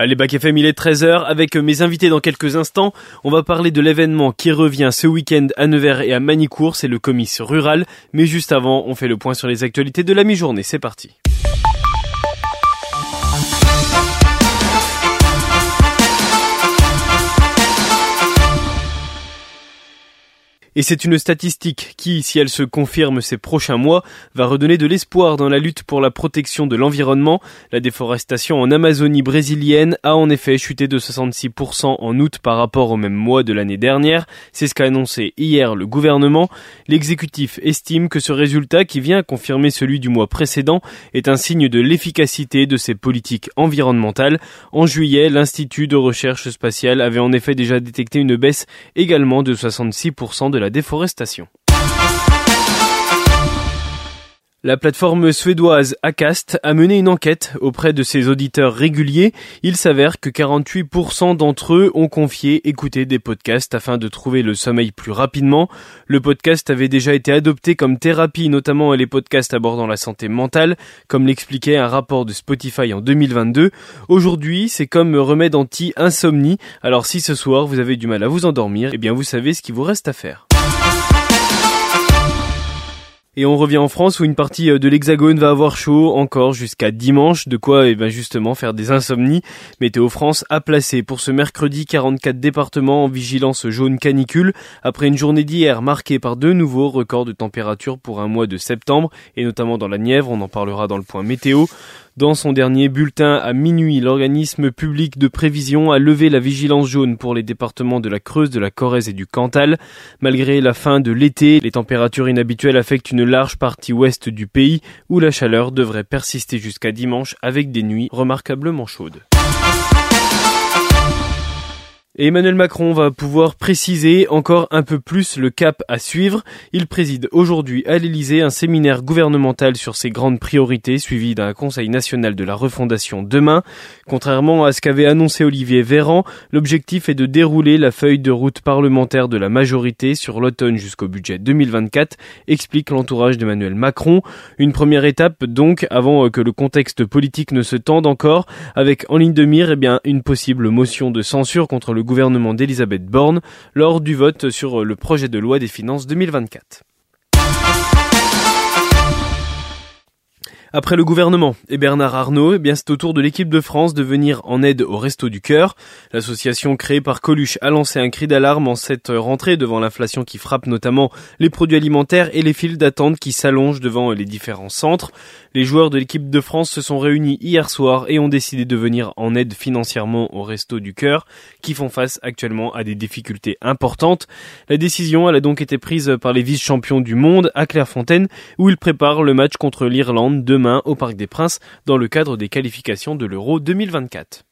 Allez, Bac FM, il est 13h. Avec mes invités dans quelques instants, on va parler de l'événement qui revient ce week-end à Nevers et à Manicourt, c'est le comice rural. Mais juste avant, on fait le point sur les actualités de la mi-journée. C'est parti. Et c'est une statistique qui, si elle se confirme ces prochains mois, va redonner de l'espoir dans la lutte pour la protection de l'environnement. La déforestation en Amazonie brésilienne a en effet chuté de 66% en août par rapport au même mois de l'année dernière. C'est ce qu'a annoncé hier le gouvernement. L'exécutif estime que ce résultat, qui vient confirmer celui du mois précédent, est un signe de l'efficacité de ces politiques environnementales. En juillet, l'Institut de recherche spatiale avait en effet déjà détecté une baisse également de 66% de la déforestation. La plateforme suédoise Acast a mené une enquête auprès de ses auditeurs réguliers. Il s'avère que 48% d'entre eux ont confié écouter des podcasts afin de trouver le sommeil plus rapidement. Le podcast avait déjà été adopté comme thérapie, notamment les podcasts abordant la santé mentale, comme l'expliquait un rapport de Spotify en 2022. Aujourd'hui, c'est comme remède anti-insomnie. Alors si ce soir vous avez du mal à vous endormir, eh bien vous savez ce qu'il vous reste à faire. Et on revient en France où une partie euh, de l'Hexagone va avoir chaud encore jusqu'à dimanche, de quoi eh ben justement faire des insomnies. Météo France a placé pour ce mercredi 44 départements en vigilance jaune canicule après une journée d'hier marquée par de nouveaux records de température pour un mois de septembre et notamment dans la Nièvre, on en parlera dans le point météo. Dans son dernier bulletin à minuit, l'organisme public de prévision a levé la vigilance jaune pour les départements de la Creuse, de la Corrèze et du Cantal. Malgré la fin de l'été, les températures inhabituelles affectent une large partie ouest du pays où la chaleur devrait persister jusqu'à dimanche avec des nuits remarquablement chaudes. Emmanuel Macron va pouvoir préciser encore un peu plus le cap à suivre. Il préside aujourd'hui à l'Elysée un séminaire gouvernemental sur ses grandes priorités suivi d'un conseil national de la refondation demain. Contrairement à ce qu'avait annoncé Olivier Véran, l'objectif est de dérouler la feuille de route parlementaire de la majorité sur l'automne jusqu'au budget 2024, explique l'entourage d'Emmanuel Macron. Une première étape donc avant que le contexte politique ne se tende encore avec en ligne de mire eh bien, une possible motion de censure contre le gouvernement d'Elisabeth Borne lors du vote sur le projet de loi des finances 2024. Après le gouvernement et Bernard Arnault, eh bien c'est au tour de l'équipe de France de venir en aide au Resto du Cœur. L'association créée par Coluche a lancé un cri d'alarme en cette rentrée devant l'inflation qui frappe notamment les produits alimentaires et les files d'attente qui s'allongent devant les différents centres. Les joueurs de l'équipe de France se sont réunis hier soir et ont décidé de venir en aide financièrement au Resto du Cœur qui font face actuellement à des difficultés importantes. La décision elle a donc été prise par les vice-champions du monde à Clairefontaine où ils préparent le match contre l'Irlande de demain au Parc des Princes dans le cadre des qualifications de l'Euro 2024.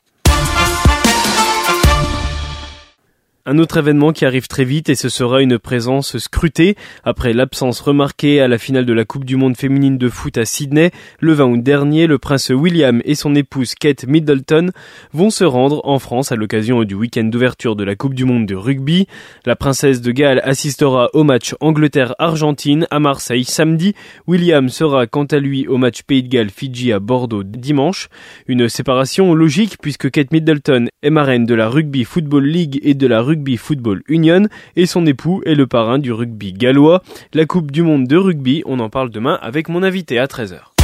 Un autre événement qui arrive très vite et ce sera une présence scrutée. Après l'absence remarquée à la finale de la Coupe du Monde féminine de foot à Sydney, le 20 août dernier, le prince William et son épouse Kate Middleton vont se rendre en France à l'occasion du week-end d'ouverture de la Coupe du Monde de rugby. La princesse de Galles assistera au match Angleterre-Argentine à Marseille samedi. William sera quant à lui au match Pays de Galles-Fidji à Bordeaux dimanche. Une séparation logique puisque Kate Middleton est marraine de la Rugby Football League et de la Rugby Rugby Football Union et son époux est le parrain du rugby gallois. La Coupe du Monde de rugby, on en parle demain avec mon invité à 13h.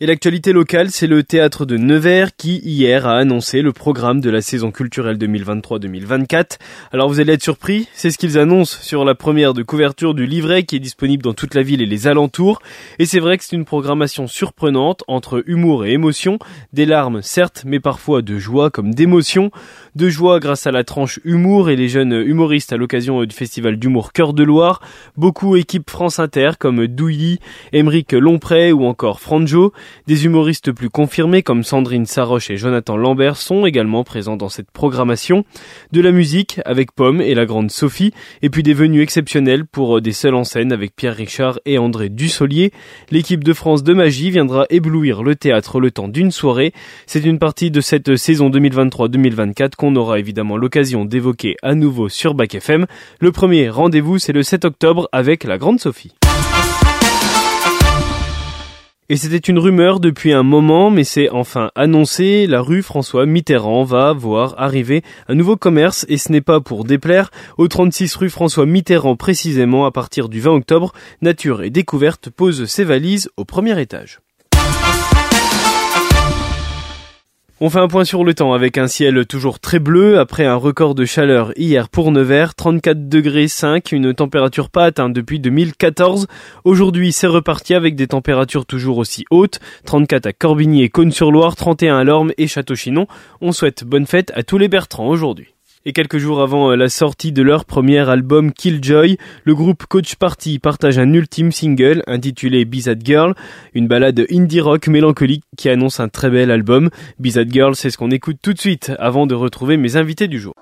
Et l'actualité locale, c'est le théâtre de Nevers qui, hier, a annoncé le programme de la saison culturelle 2023-2024. Alors vous allez être surpris, c'est ce qu'ils annoncent sur la première de couverture du livret qui est disponible dans toute la ville et les alentours. Et c'est vrai que c'est une programmation surprenante entre humour et émotion, des larmes certes, mais parfois de joie comme d'émotion. De joie grâce à la tranche humour et les jeunes humoristes à l'occasion du festival d'humour Cœur de Loire. Beaucoup équipes France Inter comme Douilly, Émeric Lompré ou encore Franjo. Des humoristes plus confirmés comme Sandrine Saroche et Jonathan Lambert sont également présents dans cette programmation. De la musique avec Pomme et la grande Sophie, et puis des venues exceptionnelles pour des seuls en scène avec Pierre Richard et André Dussolier. L'équipe de France de magie viendra éblouir le théâtre le temps d'une soirée. C'est une partie de cette saison 2023-2024 qu'on aura évidemment l'occasion d'évoquer à nouveau sur Bac FM. Le premier rendez-vous c'est le 7 octobre avec la grande Sophie. Et c'était une rumeur depuis un moment, mais c'est enfin annoncé. La rue François Mitterrand va voir arriver un nouveau commerce et ce n'est pas pour déplaire. Au 36 rue François Mitterrand précisément, à partir du 20 octobre, Nature et Découverte pose ses valises au premier étage. On fait un point sur le temps avec un ciel toujours très bleu après un record de chaleur hier pour Nevers, 34 degrés 5, une température pas atteinte depuis 2014. Aujourd'hui, c'est reparti avec des températures toujours aussi hautes, 34 à Corbigny et Cône-sur-Loire, 31 à Lorme et Château-Chinon. On souhaite bonne fête à tous les Bertrands aujourd'hui. Et quelques jours avant euh, la sortie de leur premier album Killjoy, le groupe Coach Party partage un ultime single intitulé Bizad Girl, une balade indie rock mélancolique qui annonce un très bel album. Bizad Girl, c'est ce qu'on écoute tout de suite avant de retrouver mes invités du jour.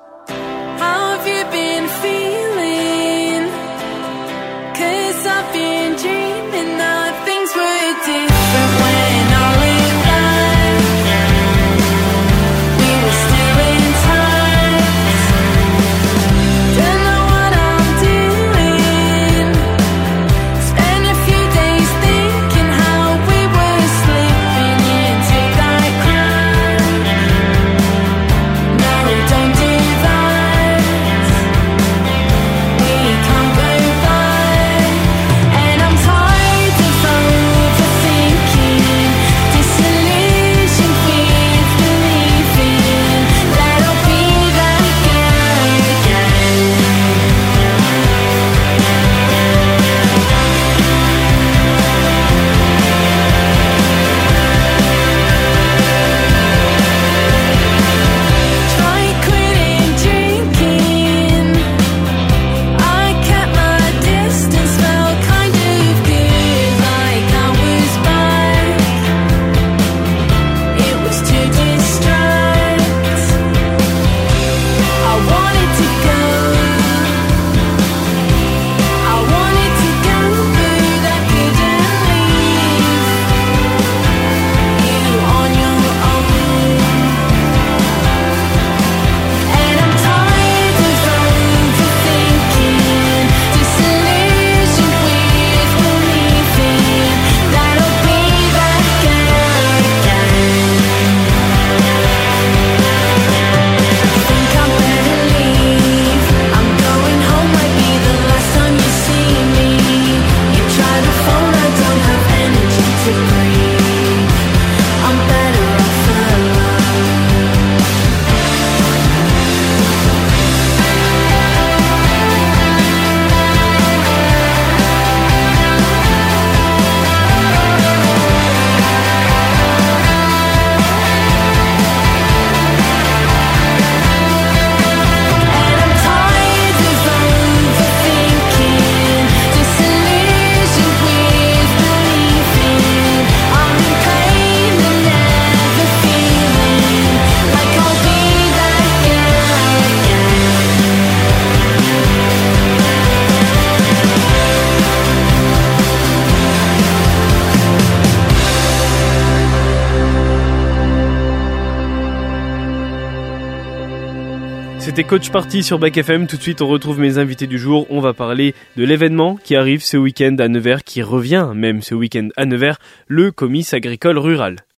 C'était Coach Party sur Back FM. Tout de suite, on retrouve mes invités du jour. On va parler de l'événement qui arrive ce week-end à Nevers, qui revient même ce week-end à Nevers, le comice agricole rural.